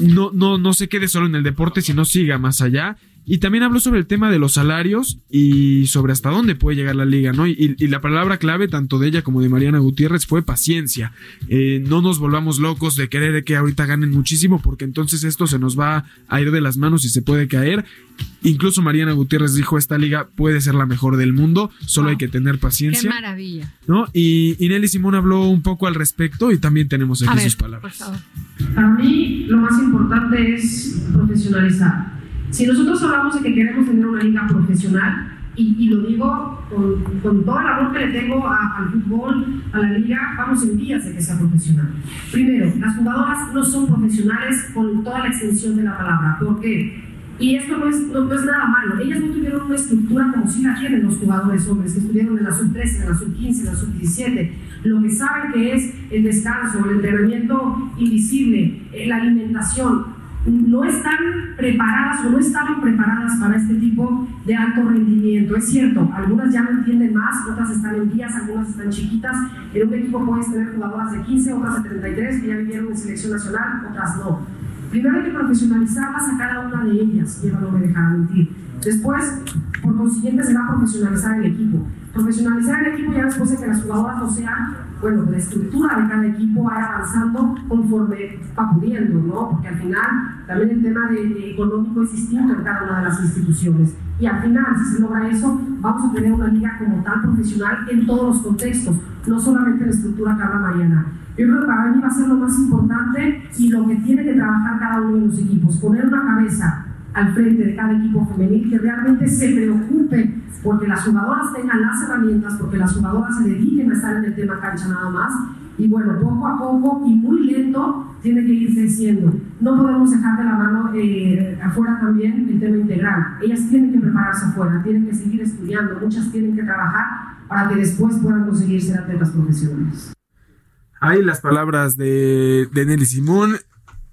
no, no, no se quede solo en el deporte, sino siga más allá y también habló sobre el tema de los salarios y sobre hasta dónde puede llegar la liga, ¿no? Y, la palabra clave, tanto de ella como de Mariana Gutiérrez, fue paciencia. Eh, no nos volvamos locos de querer que ahorita ganen muchísimo, porque entonces esto se nos va a ir de las manos y se puede caer. Incluso Mariana Gutiérrez dijo, esta liga puede ser la mejor del mundo, solo hay que tener paciencia. Qué maravilla. ¿No? Y, Nelly Simón habló un poco al respecto y también tenemos aquí sus palabras. Para mí, lo más importante es profesionalizar si nosotros hablamos de que queremos tener una liga profesional, y, lo digo con, con, todo el amor que le tengo al fútbol, a la liga, vamos en días de que sea profesional. Primero, las jugadoras no son profesionales con toda la extensión de la palabra. ¿Por qué? Y esto no es, nada malo. Ellas no tuvieron una estructura como si la tienen los jugadores hombres, que estuvieron en la sub-13, en la sub-15, en la sub-17. Lo que saben que es el descanso, el entrenamiento invisible, eh, la alimentación, no están preparadas o no estaban preparadas para este tipo de alto rendimiento. Es cierto, algunas ya no entienden más, otras están en días, algunas están chiquitas. En un equipo puedes tener jugadoras de 15, otras de 33 que ya vivieron en selección nacional, otras no. Primero hay que profesionalizarlas a cada una de ellas, y no me dejará mentir. Después, por consiguiente, se va a profesionalizar el equipo. Profesionalizar el equipo ya después de que las jugadoras no sean, bueno, la estructura de cada equipo va avanzando conforme va pudiendo, ¿no? Porque al final también el tema de, económico es distinto en cada una de las instituciones. Y al final, si se logra eso, vamos a tener una liga como tal profesional en todos los contextos, no solamente en la estructura que habla Mariana. Yo creo que para mí va a ser lo más importante y lo que tiene que trabajar cada uno de los equipos, poner una cabeza al frente de cada equipo femenil que realmente se preocupe porque las jugadoras tengan las herramientas, porque las jugadoras se dediquen a estar en el tema cancha nada más. Y bueno, poco a poco y muy lento tiene que ir creciendo. No podemos dejar de la mano eh, afuera también el tema integral. Ellas tienen que prepararse afuera, tienen que seguir estudiando, muchas tienen que trabajar para que después puedan conseguir ser atletas profesionales. Hay las palabras de, de Nelly Simón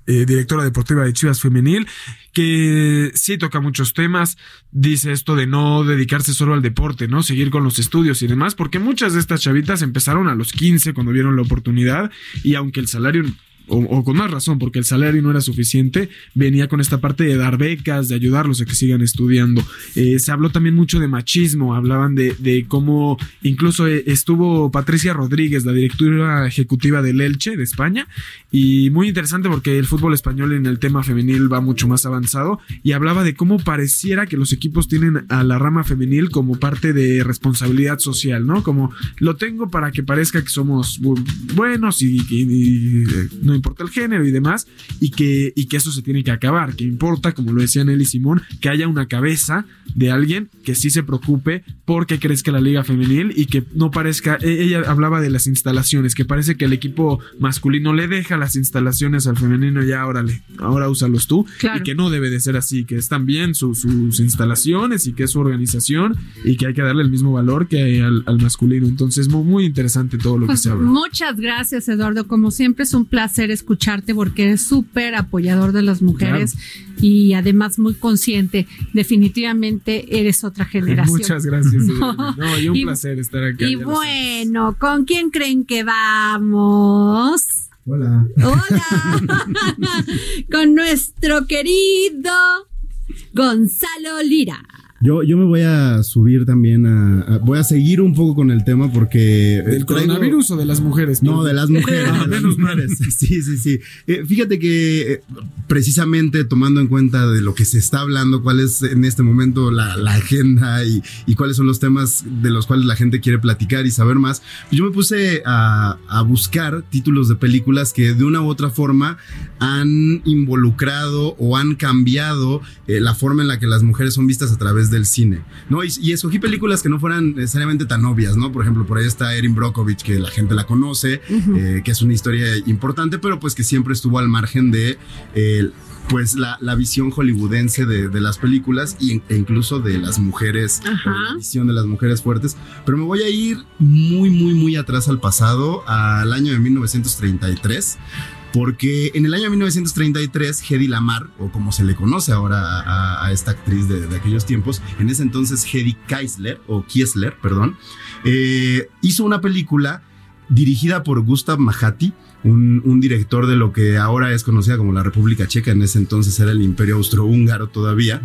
eh, directora deportiva de Chivas Femenil, que sí toca muchos temas, dice esto de no dedicarse solo al deporte, ¿no? Seguir con los estudios y demás, porque muchas de estas chavitas empezaron a los 15 cuando vieron la oportunidad y aunque el salario o, con más razón, porque el salario no era suficiente, venía con esta parte de dar becas, de ayudarlos a que sigan estudiando. Eh, se habló también mucho de machismo, hablaban de, de cómo incluso eh, estuvo Patricia Rodríguez, la directora ejecutiva del Elche de España, y muy interesante porque el fútbol español en el tema femenil va mucho más avanzado, y hablaba de cómo pareciera que los equipos tienen a la rama femenil como parte de responsabilidad social, ¿no? Como lo tengo para que parezca que somos buenos y, eh, no importa el género y demás, y que, y que eso se tiene que acabar, que importa, como lo decía Nelly Simón, que haya una cabeza de alguien que sí se preocupe porque crezca la liga femenil y que no parezca, e, ella hablaba de las instalaciones, que parece que el equipo masculino le deja las instalaciones al femenino, ya órale, ahora úsalos tú, y que no debe de ser así, que están bien sus instalaciones y que es su organización y que hay que darle el mismo valor que al, al masculino. Entonces, muy, muy interesante todo lo que pues se habla. Muchas gracias, Eduardo. Como siempre, es un placer escucharte porque eres súper apoyador de las mujeres y además muy consciente. Definitivamente eres otra generación. Muchas gracias. no, y un placer estar aquí. Y bueno, ¿con quién creen que vamos? Hola. Hola. Con nuestro querido Gonzalo Lira. Yo, yo me voy a subir también a, Voy a seguir un poco con el tema porque. ¿Del coronavirus o de las mujeres? No, de las mujeres. de las mujeres. Sí, sí, sí. Eh, fíjate que eh, precisamente tomando en cuenta de lo que se está hablando, cuál es en este momento la, agenda y, y, cuáles son los temas de los cuales la gente quiere platicar y saber más, pues yo me puse a, a buscar títulos de películas que de una u otra forma han involucrado o han cambiado eh, la forma en la que las mujeres son vistas a través del cine, ¿no? Y, escogí películas que no fueran necesariamente tan obvias, ¿no? Por ejemplo, por ahí está Erin Brockovich, que la gente la conoce, eh, que es una historia importante, pero pues que siempre estuvo al margen de... Eh, pues la, visión hollywoodense de, las películas e incluso de las mujeres, la visión de las mujeres fuertes. Pero me voy a ir muy, muy, muy atrás al pasado, al año de 1933 porque en el año 1933 Hedy Lamar, o como se le conoce ahora a, esta actriz de, aquellos tiempos, en ese entonces Hedy Keisler, o Kiesler, perdón, eh, hizo una película dirigida por Gustav Mahati, un, director de lo que ahora es conocida como la República Checa, en ese entonces era el Imperio Austrohúngaro todavía,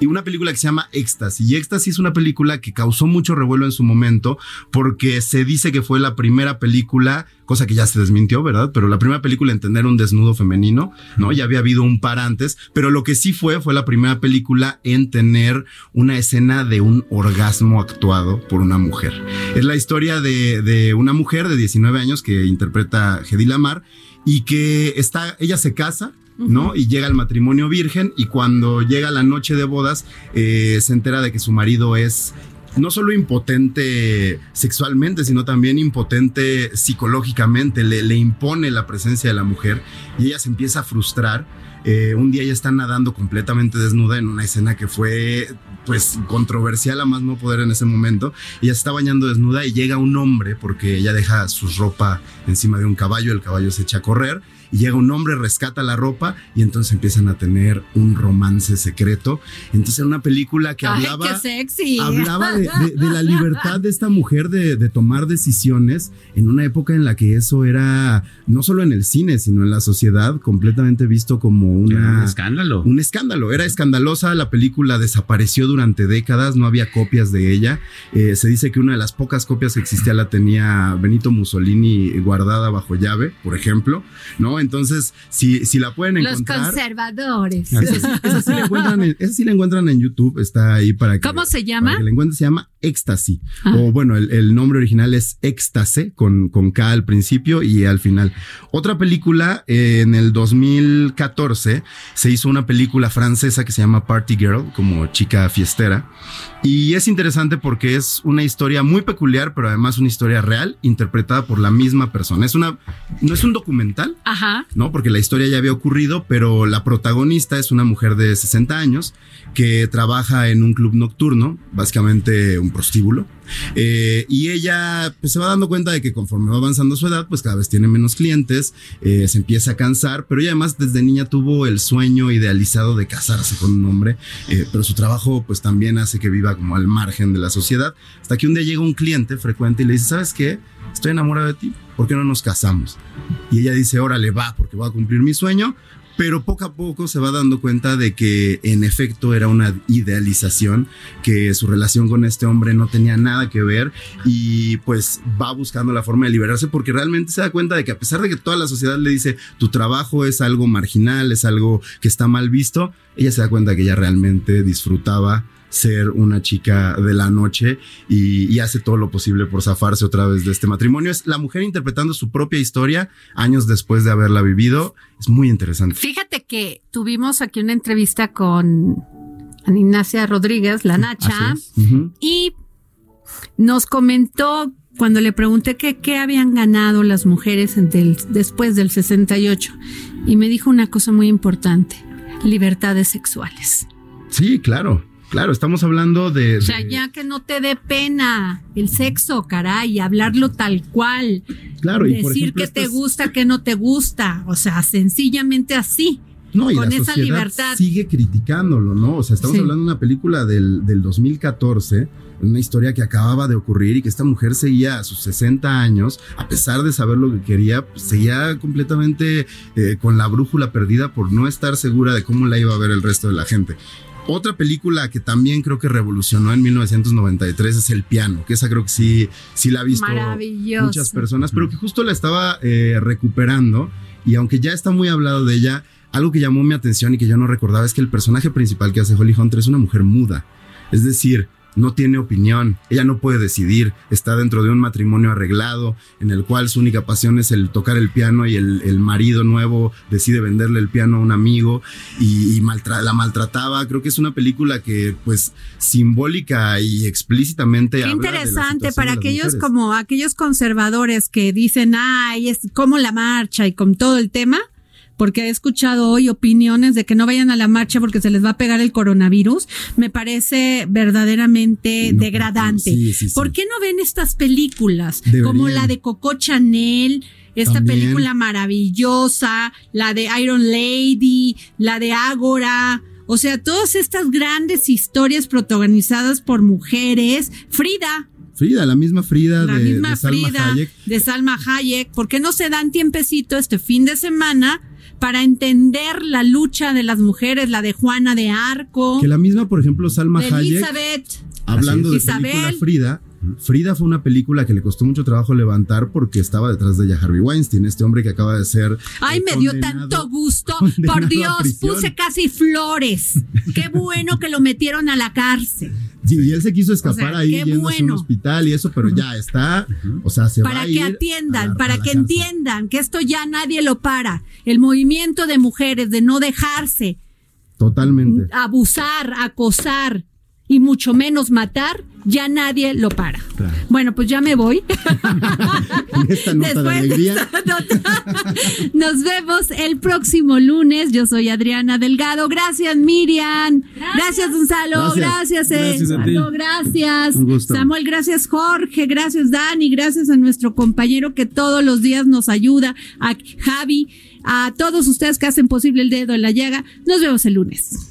y una película que se llama Éxtasis. Y Éxtasis es una película que causó mucho revuelo en su momento porque se dice que fue la primera película, cosa que ya se desmintió, ¿verdad? Pero la primera película en tener un desnudo femenino, ¿no? Ya había habido un par antes, pero lo que sí fue fue la primera película en tener una escena de un orgasmo actuado por una mujer. Es la historia de, de una mujer de 19 años que interpreta Hedy Lamar y que está, ella se casa, ¿no? Y llega al matrimonio virgen y cuando llega la noche de bodas eh, se entera de que su marido es no solo impotente sexualmente, sino también impotente psicológicamente, le, le impone la presencia de la mujer y ella se empieza a frustrar. Eh, un día ella está nadando completamente desnuda en una escena que fue pues controversial a más no poder en ese momento. Ella está bañando desnuda y llega un hombre porque ella deja su ropa encima de un caballo, el caballo se echa a correr y llega un hombre, rescata la ropa y entonces empiezan a tener un romance secreto. Entonces era una película que hablaba, hablaba de, la libertad de esta mujer de, tomar decisiones en una época en la que eso era no solo en el cine, sino en la sociedad completamente visto como una, un escándalo. Un escándalo, era escandalosa, la película desapareció durante décadas, no había copias de ella. Eh, se dice que una de las pocas copias que existía la tenía Benito Mussolini guardada bajo llave, por ejemplo, ¿no? Entonces, si, si la pueden encontrar. Los conservadores. Esa, sí, la encuentran en, sí la encuentran en YouTube, está ahí para que. ¿Cómo se llama? Para que la encuentren, se llama Éxtasis. Ah. O bueno, el, nombre original es Éxtase, con, con K al principio y al final. Otra película en el 2014 2014 se hizo una película francesa que se llama Party Girl, como chica fiestera. Y es interesante porque es una historia muy peculiar, pero además una historia real, interpretada por la misma persona. Es una, no es un documental, Ajá. ¿no? Porque la historia ya había ocurrido, pero la protagonista es una mujer de 60 años que trabaja en un club nocturno, básicamente un prostíbulo. Eh, y ella pues, se va dando cuenta de que conforme va avanzando su edad, pues cada vez tiene menos clientes, eh, se empieza a cansar, pero ella además desde niña tuvo el sueño idealizado de casarse con un hombre, eh, pero su trabajo pues también hace que viva como al margen de la sociedad, hasta que un día llega un cliente frecuente y le dice, ¿sabes qué? Estoy enamorado de ti, ¿por qué no nos casamos? Y ella dice, órale, va, porque voy a cumplir mi sueño, pero poco a poco se va dando cuenta de que en efecto era una idealización, que su relación con este hombre no tenía nada que ver y pues va buscando la forma de liberarse porque realmente se da cuenta de que a pesar de que toda la sociedad le dice tu trabajo es algo marginal, es algo que está mal visto, ella se da cuenta que ella realmente disfrutaba ser una chica de la noche y, y, hace todo lo posible por zafarse otra vez de este matrimonio. Es la mujer interpretando su propia historia años después de haberla vivido. Es muy interesante. Fíjate que tuvimos aquí una entrevista con Ignacia Rodríguez, la Nacha, Uh -huh. y nos comentó cuando le pregunté que qué habían ganado las mujeres del, después del 68 y me dijo una cosa muy importante, libertades sexuales. Sí, claro. Claro, estamos hablando de, O sea, ya que no te dé pena el sexo, caray, hablarlo tal cual. Claro, y decir por ejemplo, que te gusta, que no te gusta. O sea, sencillamente así. No, y con la esa sociedad libertad. sigue criticándolo, ¿no? O sea, estamos Sí. hablando de una película del, del 2014, una historia que acababa de ocurrir y que esta mujer seguía a sus 60 años, a pesar de saber lo que quería, pues, seguía completamente eh, con la brújula perdida por no estar segura de cómo la iba a ver el resto de la gente. Otra película que también creo que revolucionó en 1993 es El Piano, que esa creo que sí, sí la ha visto muchas personas, pero que justo la estaba eh, recuperando y aunque ya está muy hablado de ella, algo que llamó mi atención y que yo no recordaba es que el personaje principal que hace Holly Hunter es una mujer muda. Es decir, no tiene opinión, ella no puede decidir, está dentro de un matrimonio arreglado en el cual su única pasión es el tocar el piano y el, el marido nuevo decide venderle el piano a un amigo y, y maltra- la maltrataba. Creo que es una película que pues simbólica y explícitamente... Qué habla de la interesante para de las aquellos mujeres. como aquellos conservadores que dicen, ay, es como la marcha y con todo el tema, porque he escuchado hoy opiniones de que no vayan a la marcha porque se les va a pegar el coronavirus, me parece verdaderamente degradante. sí, sí, sí. ¿Por qué no ven estas películas Deberían. como la de Coco Chanel? Esta También. película maravillosa, la de Iron Lady, la de Ágora, o sea, todas estas grandes historias protagonizadas por mujeres. Frida, Frida, la misma Frida la de, misma de Salma Frida Hayek. de Salma Hayek. ¿Por qué no se dan tiempecito este fin de semana para entender la lucha de las mujeres, la de Juana de Arco, Que la misma, por ejemplo, Salma de Hayek, Elizabeth? hablando de Isabel. película Frida, Frida fue una película que le costó mucho trabajo levantar porque estaba detrás de ella Harvey Weinstein, este hombre que acaba de ser. Ay, eh, me dio tanto gusto. Por Dios, puse casi flores. Qué bueno que lo metieron a la cárcel. Sí, y él se quiso escapar O sea, ahí yéndose a un bueno. hospital y eso, pero ya está. O sea, se va para a que ir atiendan, la- para que cárcel. entiendan que esto ya nadie lo para. El movimiento de mujeres de no dejarse Totalmente. abusar, acosar y mucho menos matar, ya nadie lo para. Claro. Bueno, pues ya me voy. Esta nota Después de alegría. esta nota, Nos vemos el próximo lunes. Yo soy Adriana Delgado. Gracias, Miriam. Gracias, Gonzalo. Gracias. Gracias, eh. Gracias a ti. No, gracias. Un gusto. Samuel, gracias, Jorge. Gracias, Dani. Gracias a nuestro compañero que todos los días nos ayuda. A Javi. A todos ustedes que hacen posible el dedo en la llaga. Nos vemos el lunes.